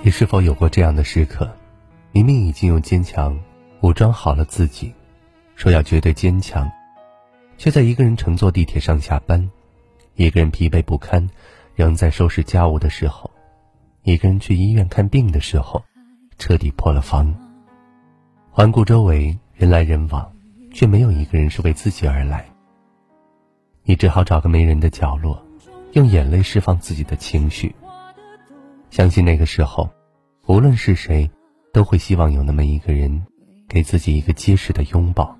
你是否有过这样的时刻？明明已经用坚强武装好了自己，说要绝对坚强，却在一个人乘坐地铁上下班，一个人疲惫不堪，仍在收拾家务的时候，一个人去医院看病的时候，彻底破了防。环顾周围，人来人往，却没有一个人是为自己而来。你只好找个没人的角落，用眼泪释放自己的情绪。相信那个时候，无论是谁，都会希望有那么一个人，给自己一个结实的拥抱，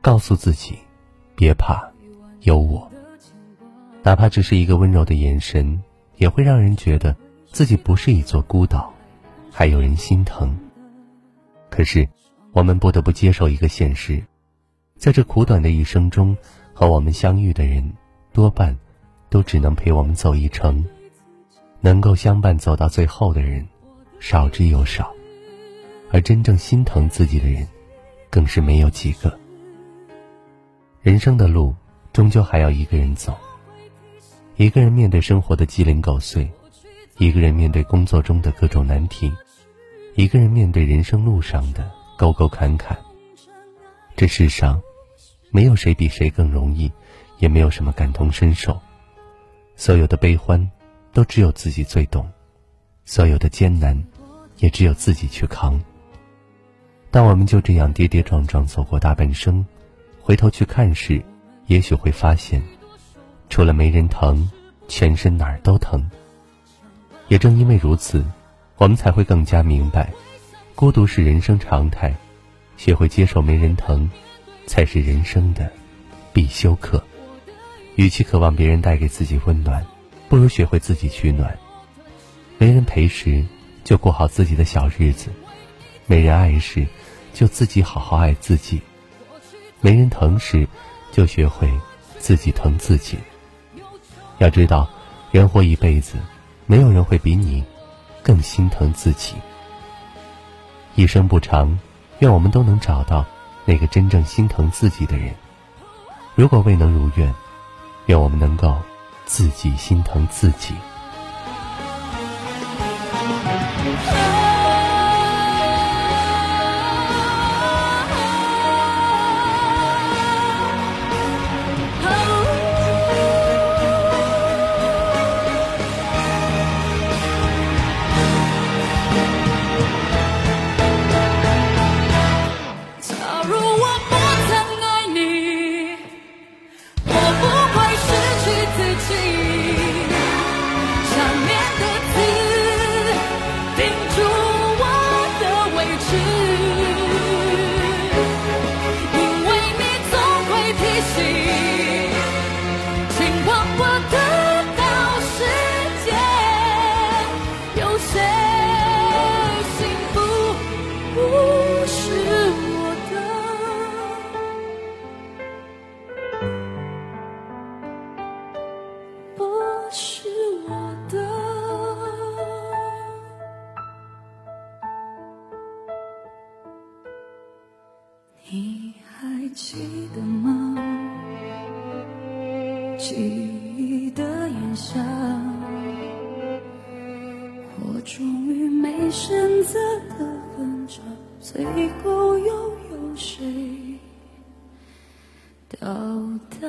告诉自己，别怕，有我。哪怕只是一个温柔的眼神，也会让人觉得自己不是一座孤岛，还有人心疼。可是，我们不得不接受一个现实，在这苦短的一生中，和我们相遇的人，多半都只能陪我们走一程。能够相伴走到最后的人，少之又少，而真正心疼自己的人，更是没有几个。人生的路，终究还要一个人走。一个人面对生活的鸡零狗碎，一个人面对工作中的各种难题，一个人面对人生路上的沟沟坎坎。这世上，没有谁比谁更容易，也没有什么感同身受。所有的悲欢。都只有自己最懂，所有的艰难，也只有自己去扛。当我们就这样跌跌撞撞走过大半生，回头去看时，也许会发现，除了没人疼，全身哪儿都疼。也正因为如此，我们才会更加明白，孤独是人生常态，学会接受没人疼，才是人生的必修课。与其渴望别人带给自己温暖。不如学会自己取暖。没人陪时，就过好自己的小日子；没人爱时，就自己好好爱自己；没人疼时，就学会自己疼自己。要知道，人活一辈子，没有人会比你更心疼自己。一生不长，愿我们都能找到那个真正心疼自己的人。如果未能如愿，愿我们能够。自己心疼自己。是我的你还记得吗？记忆的炎夏，我终于没选择的分岔，最后又有谁到达？